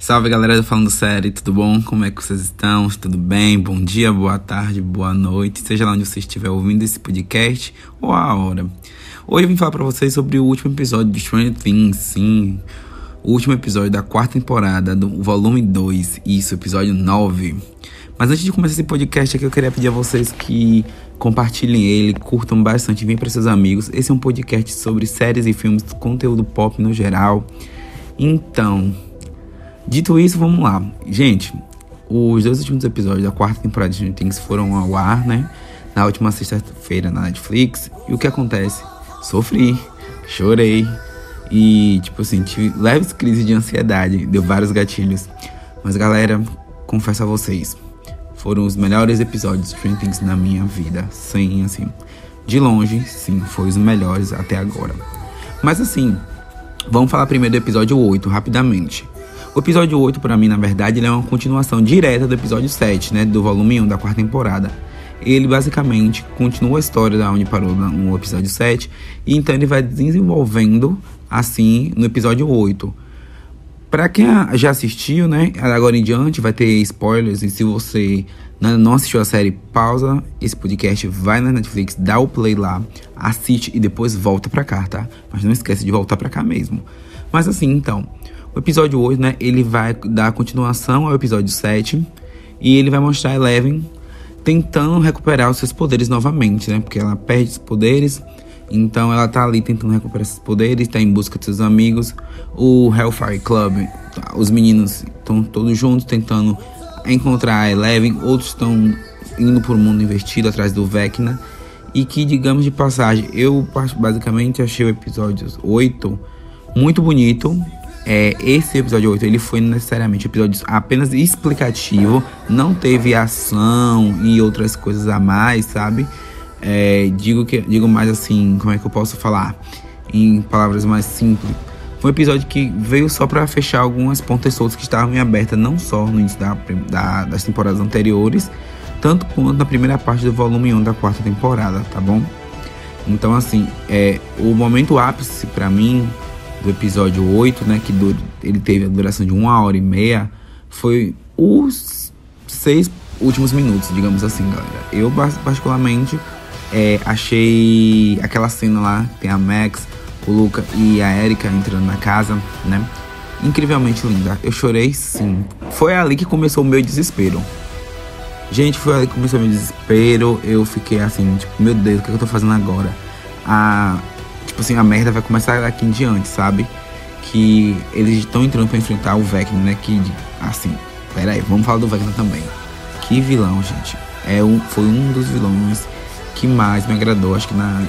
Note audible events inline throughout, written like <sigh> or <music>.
Salve galera do Falando Série, tudo bom? Como é que vocês estão? Tudo bem? Bom dia, boa tarde, boa noite, seja lá onde você estiver ouvindo esse podcast ou a hora. Hoje eu vim falar pra vocês sobre o último episódio de Stranger Things, sim. O último episódio da quarta temporada, do volume 2, isso, episódio 9. Mas antes de começar esse podcast aqui, eu queria pedir a vocês que compartilhem ele, curtam bastante, venham para seus amigos. Esse é um podcast sobre séries e filmes, conteúdo pop no geral. Então, Dito isso, vamos lá. Gente, os dois últimos episódios da quarta temporada de Things foram ao ar, né? Na última sexta-feira na Netflix. E o que acontece? Sofri, chorei e, tipo assim, tive leves crises de ansiedade, deu vários gatilhos. Mas, galera, confesso a vocês, foram os melhores episódios de Stranger Things na minha vida. Sem, assim, de longe, sim, foi os melhores até agora. Mas, assim, vamos falar primeiro do episódio 8, rapidamente. O episódio 8, para mim, na verdade, é uma continuação direta do episódio 7, né? Do volume 1 da quarta temporada. Ele basicamente continua a história da onde parou no episódio 7. E então ele vai desenvolvendo assim no episódio 8. Para quem já assistiu, né? Agora em diante vai ter spoilers. E se você não assistiu a série, pausa esse podcast, vai na Netflix, dá o play lá, assiste e depois volta pra cá, tá? Mas não esquece de voltar pra cá mesmo. Mas assim, então. O episódio 8, né, ele vai dar continuação ao episódio 7 e ele vai mostrar Eleven tentando recuperar os seus poderes novamente, né? Porque ela perde os poderes, então ela tá ali tentando recuperar esses poderes, tá em busca de seus amigos. O Hellfire Club, os meninos estão todos juntos tentando encontrar a Eleven, outros estão indo por mundo invertido atrás do Vecna. E que, digamos de passagem, eu basicamente achei o episódio 8 muito bonito, é, esse episódio 8 ele foi necessariamente episódio apenas explicativo, não teve ação e outras coisas a mais, sabe? É, digo que digo mais assim, como é que eu posso falar? Em palavras mais simples. Foi um episódio que veio só para fechar algumas pontas soltas que estavam em aberta, não só no início da, da, das temporadas anteriores, tanto quanto na primeira parte do volume 1 da quarta temporada, tá bom? Então, assim, é, o momento ápice para mim do episódio 8, né, que ele teve a duração de uma hora e meia, foi os seis últimos minutos, digamos assim, galera. Eu, particularmente, é, achei aquela cena lá, tem a Max, o Luca e a Erika entrando na casa, né? Incrivelmente linda. Eu chorei sim. Foi ali que começou o meu desespero. Gente, foi ali que começou o meu desespero. Eu fiquei assim, tipo, meu Deus, o que, eu tô fazendo agora? A, tipo assim, a merda vai começar daqui em diante, sabe? Que eles estão entrando pra enfrentar o Vecna, né? Que, assim, pera aí, vamos falar do Vecna também. Que vilão, gente. É um, foi um dos vilões que mais me agradou, acho que na.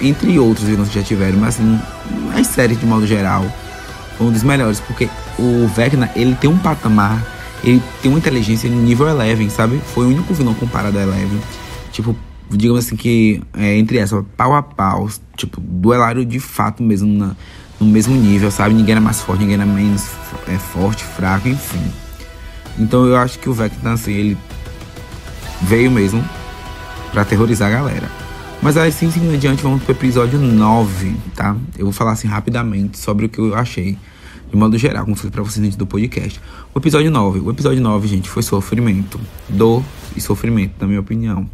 Entre outros vilões que já tiveram, mas assim, as séries de modo geral, foi um dos melhores, porque o Vecna, ele tem um patamar, ele tem uma inteligência nível Eleven, sabe? Foi o único vilão comparado a Eleven. Tipo, digamos assim, que é, entre essa, pau a pau, tipo, duelário de fato mesmo na, no mesmo nível, sabe? Ninguém era mais forte, ninguém era menos é, forte, fraco, enfim. Então eu acho que o Vecna, assim, ele veio mesmo para aterrorizar a galera. Mas aí, sim, seguindo adiante, vamos pro episódio 9, tá? Eu vou falar assim rapidamente sobre o que eu achei, de modo geral, como falei pra vocês dentro do podcast. O episódio 9, o episódio 9, gente, foi sofrimento, dor e sofrimento, na minha opinião.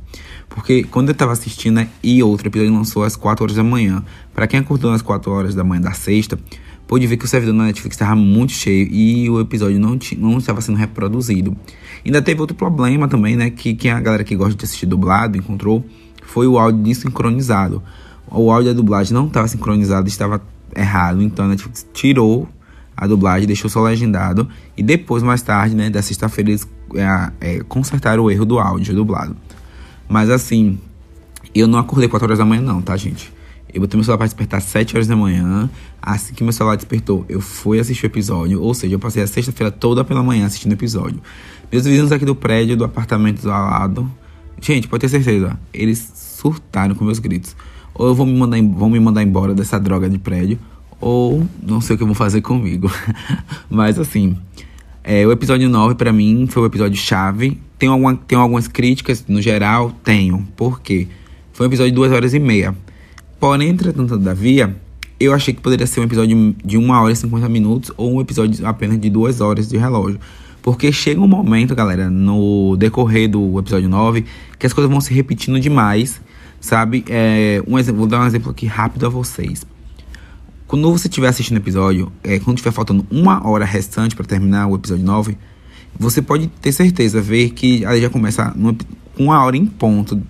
Porque quando eu tava assistindo, né, e outro episódio lançou às 4 horas da manhã. Para quem acordou às 4 horas da manhã da sexta, pôde ver que o servidor da Netflix estava muito cheio e o episódio não, não estava sendo reproduzido. Ainda teve outro problema também, né? Que, que a galera que gosta de assistir dublado encontrou foi o áudio desincronizado. O áudio da dublagem não estava sincronizado, estava errado. Então a Netflix tirou a dublagem, deixou só legendado. E depois, mais tarde, né, da sexta-feira, eles é, é, consertaram o erro do áudio dublado. Mas assim, eu não acordei 4 horas da manhã, não, tá, gente? Eu botei meu celular pra despertar às 7 horas da manhã. Assim que meu celular despertou, eu fui assistir o episódio. Ou seja, eu passei a sexta-feira toda pela manhã assistindo o episódio. Meus vizinhos aqui do prédio, do apartamento do lado. Gente, pode ter certeza, eles surtaram com meus gritos. Ou vão me mandar, vão me mandar embora dessa droga de prédio, ou não sei o que vão fazer comigo. <laughs> Mas assim, é, o episódio 9 para mim foi o episódio chave tenho, alguma, tenho algumas críticas, no geral, tenho. Por quê? Foi um episódio de duas horas e meia. Porém, entretanto, todavia, eu achei que poderia ser um episódio de 1 hora e 50 minutos ou um episódio apenas de 2 horas de relógio. Porque chega um momento, galera, no decorrer do episódio 9, que as coisas vão se repetindo demais, sabe? É, um exemplo, vou dar um exemplo aqui rápido a vocês. Quando você estiver assistindo o episódio, é, quando estiver faltando uma hora restante para terminar o episódio 9, você pode ter certeza, ver que aí já começa com uma hora em ponto.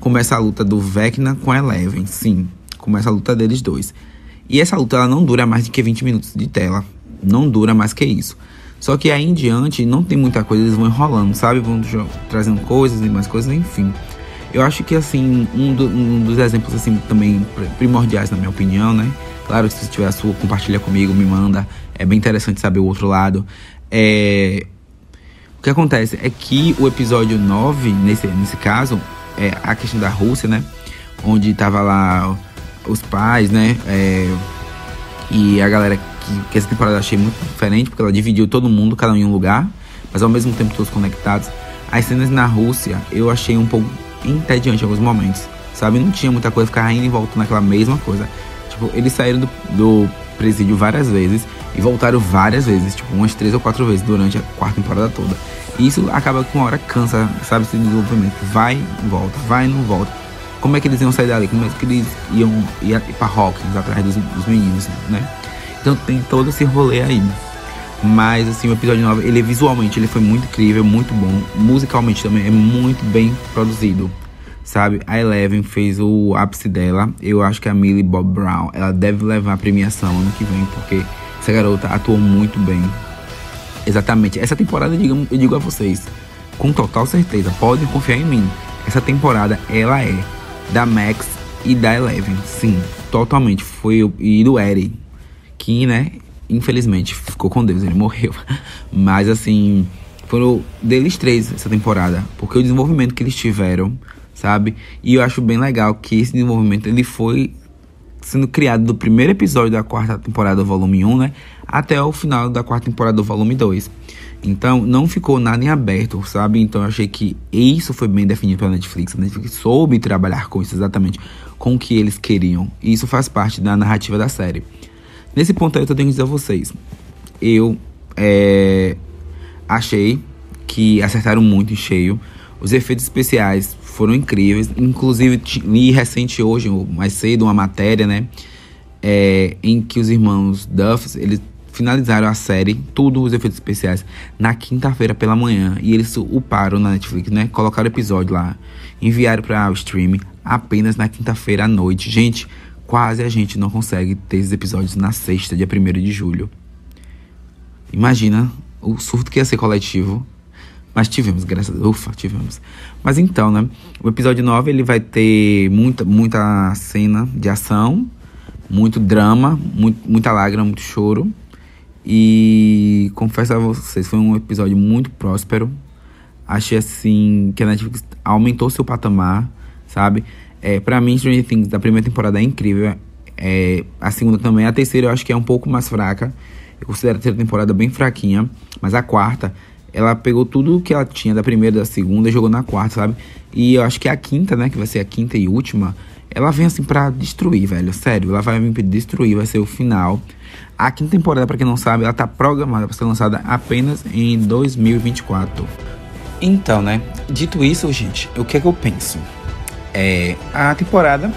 Começa a luta do Vecna com Eleven, sim. Começa a luta deles dois. E essa luta ela não dura mais do que 20 minutos de tela. Não dura mais que isso. Só que aí em diante não tem muita coisa, eles vão enrolando, sabe? Vão trazendo coisas e mais coisas, enfim. Eu acho que assim, um, do, um, dos exemplos assim também primordiais na minha opinião, né? Claro, se você tiver a sua, compartilha comigo, me manda. É bem interessante saber o outro lado. É, o que acontece é que o episódio 9, nesse, nesse caso, é a questão da Rússia, né? Onde tava lá os pais, né? É, e a galera que, que essa temporada eu achei muito diferente, porque ela dividiu todo mundo, cada um em um lugar, mas ao mesmo tempo todos conectados. As cenas na Rússia eu achei um pouco entediante em alguns momentos, sabe? Não tinha muita coisa, ficar indo e voltando naquela mesma coisa. Tipo, eles saíram do, do presídio várias vezes e voltaram várias vezes, tipo, umas três ou quatro vezes durante a quarta temporada toda. E isso acaba que uma hora cansa, sabe, esse desenvolvimento. Vai volta, vai não volta. Como é que eles iam sair dali? Como é que eles iam ir pra Hawkins atrás dos, dos meninos, né? Então tem todo esse rolê aí. Mas assim, o episódio 9, ele visualmente ele foi muito incrível, muito bom. Musicalmente também é muito bem produzido. Sabe? A Eleven fez o ápice dela. Eu acho que a Millie Bob Brown, ela deve levar a premiação ano que vem, porque essa garota atuou muito bem. Exatamente. Essa temporada, digo, eu digo a vocês, com total certeza, podem confiar em mim. Essa temporada, ela é da Max e da Eleven. Sim, totalmente. Foi e do Eri que, né, infelizmente ficou com Deus, ele morreu. <laughs> Mas assim, foram deles três essa temporada, porque o desenvolvimento que eles tiveram, sabe? E eu acho bem legal que esse desenvolvimento ele foi sendo criado do primeiro episódio da quarta temporada volume 1, né, até o final da quarta temporada do volume 2. Então, não ficou nada em aberto, sabe? Então, eu achei que isso foi bem definido pela Netflix. A Netflix soube trabalhar com isso exatamente, com o que eles queriam. E isso faz parte da narrativa da série. Nesse ponto aí eu tenho que dizer a vocês. Eu é, achei que acertaram muito em cheio. Os efeitos especiais foram incríveis. Inclusive, li recente hoje, mais cedo, uma matéria, né? É, em que os irmãos Duff, eles finalizaram a série, tudo os efeitos especiais, na quinta-feira pela manhã. E eles uparam na Netflix, né? Colocaram o episódio lá, enviaram para o streaming apenas na quinta-feira à noite. Gente, quase a gente não consegue ter esses episódios na sexta, dia 1 de julho. Imagina o surto que ia ser coletivo. Mas tivemos, graças a Deus. Ufa, tivemos. Mas então, né? O episódio 9 ele vai ter muita, muita cena de ação, muito drama, muito, muita lágrima, muito choro. E confesso a vocês, foi um episódio muito próspero. Achei assim que a Netflix aumentou seu patamar, sabe? É, para mim, Stranger Things da primeira temporada é incrível. É, a segunda também. A terceira eu acho que é um pouco mais fraca. Eu considero a terceira temporada bem fraquinha. Mas a quarta, ela pegou tudo que ela tinha da primeira da segunda e jogou na quarta, sabe? E eu acho que a quinta, né? Que vai ser a quinta e última. Ela vem assim pra destruir, velho. Sério, ela vai vir destruir, vai ser o final. A quinta temporada, para quem não sabe, ela tá programada para ser lançada apenas em 2024. Então, né? Dito isso, gente, o que é que eu penso? É, a temporada,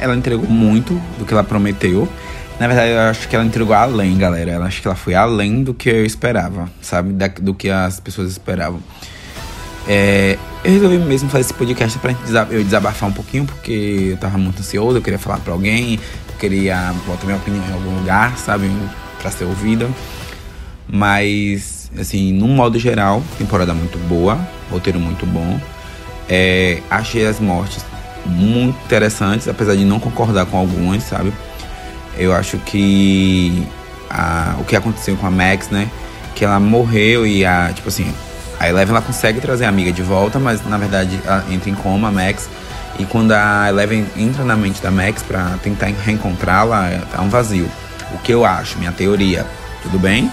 ela entregou muito do que ela prometeu. Na verdade, eu acho que ela entregou além, galera. Eu acho que ela foi além do que eu esperava, sabe? Da, do que as pessoas esperavam. É, eu resolvi mesmo fazer esse podcast pra eu desabafar um pouquinho, porque eu tava muito ansioso, eu queria falar pra alguém, eu queria botar minha opinião em algum lugar, sabe? Pra ser ouvida. Mas, assim, num modo geral, temporada muito boa, roteiro muito bom. É, achei as mortes muito interessantes, apesar de não concordar com algumas, sabe? Eu acho que a, o que aconteceu com a Max, né? Que ela morreu e a, tipo assim, a Eleven ela consegue trazer a amiga de volta, mas na verdade ela entra em coma, a Max. E quando a Eleven entra na mente da Max pra tentar reencontrá-la, tá um vazio. O que eu acho, minha teoria, tudo bem?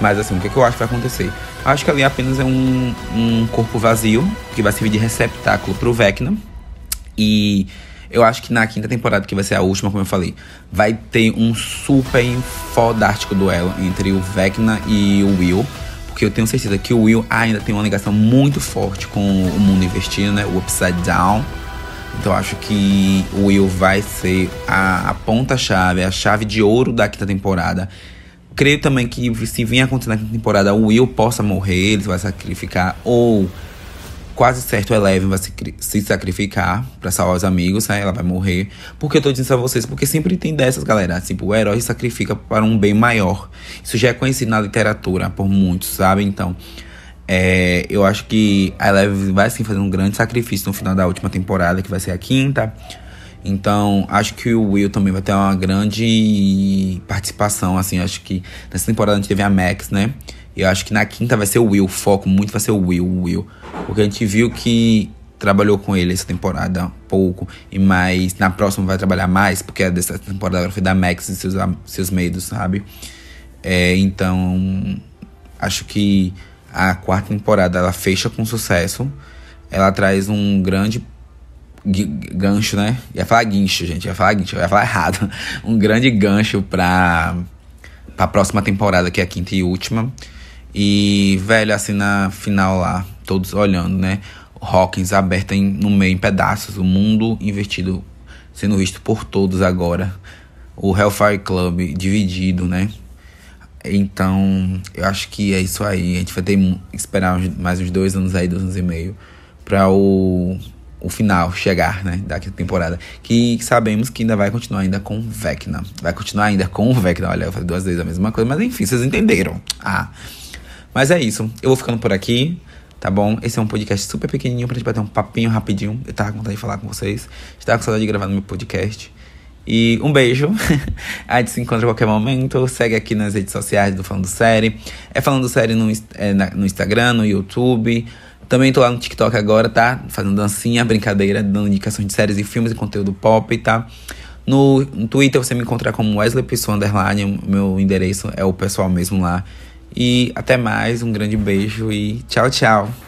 Mas assim, o que, que eu acho que vai acontecer? Eu acho que ali apenas é um, um corpo vazio, que vai servir de receptáculo pro Vecna, e Eu acho que na quinta temporada, que vai ser a última, como eu falei, vai ter um super fodástico duelo entre o Vecna e o Will. Porque eu tenho certeza que o Will ainda tem uma ligação muito forte com o mundo investido, né? O Upside Down. Então eu acho que o Will vai ser a, a ponta-chave, a chave de ouro da quinta temporada. Creio também que se vir acontecer na quinta temporada, o Will possa morrer, ele vai sacrificar, ou quase certo Eleven vai se, se sacrificar para salvar os amigos, né? Ela vai morrer. Porque eu tô dizendo isso a vocês, porque sempre tem dessas, galera. Tipo, o herói sacrifica para um bem maior. Isso já é conhecido na literatura por muitos, sabe? Então, é, eu acho que a Eleven vai sim fazer um grande sacrifício no final da última temporada, que vai ser a quinta. Então, acho que o Will também vai ter uma grande participação, assim, acho que nessa temporada a gente teve a Max, né? Eu acho que na quinta vai ser o Will, o foco muito vai ser o Will, o Will. Porque a gente viu que trabalhou com ele essa temporada pouco, e mais na próxima vai trabalhar mais, porque a dessa temporada foi da Max e seus, seus medos, sabe? É, então, acho que a quarta temporada ela fecha com sucesso. Ela traz um grande gancho, né? Ia falar guincho, gente. Ia falar guincho, ia falar errado. <laughs> Um grande gancho pra, pra próxima temporada, que é a quinta e última. E, velho, assim, na final lá, todos olhando, né? Hawkins aberta em, no meio em pedaços. O mundo invertido sendo visto por todos agora. O Hellfire Club dividido, né? Então, eu acho que é isso aí. A gente vai ter que esperar mais uns dois anos aí, dois anos e meio, pra o, o final chegar, né? Da temporada. Que sabemos que ainda vai continuar ainda com Vecna. Vai continuar ainda com Vecna. Olha, eu falei duas vezes a mesma coisa, mas enfim, vocês entenderam. Ah. Mas é isso. Eu vou ficando por aqui. Tá bom? Esse é um podcast super pequenininho pra gente bater um papinho rapidinho. Eu tava com vontade de falar com vocês. Estava com saudade de gravar no meu podcast. E um beijo. <laughs> a gente se encontra a qualquer momento. Segue aqui nas redes sociais do Falando Série. É Falando Série no, é, no Instagram, no YouTube. Também tô lá no TikTok agora, tá? Fazendo dancinha, brincadeira, dando indicações de séries e filmes e conteúdo pop, tá? No, no Twitter você me encontra como Wesley Pessoa Underline. Meu endereço é o pessoal mesmo lá. E até mais, um grande beijo e tchau, tchau.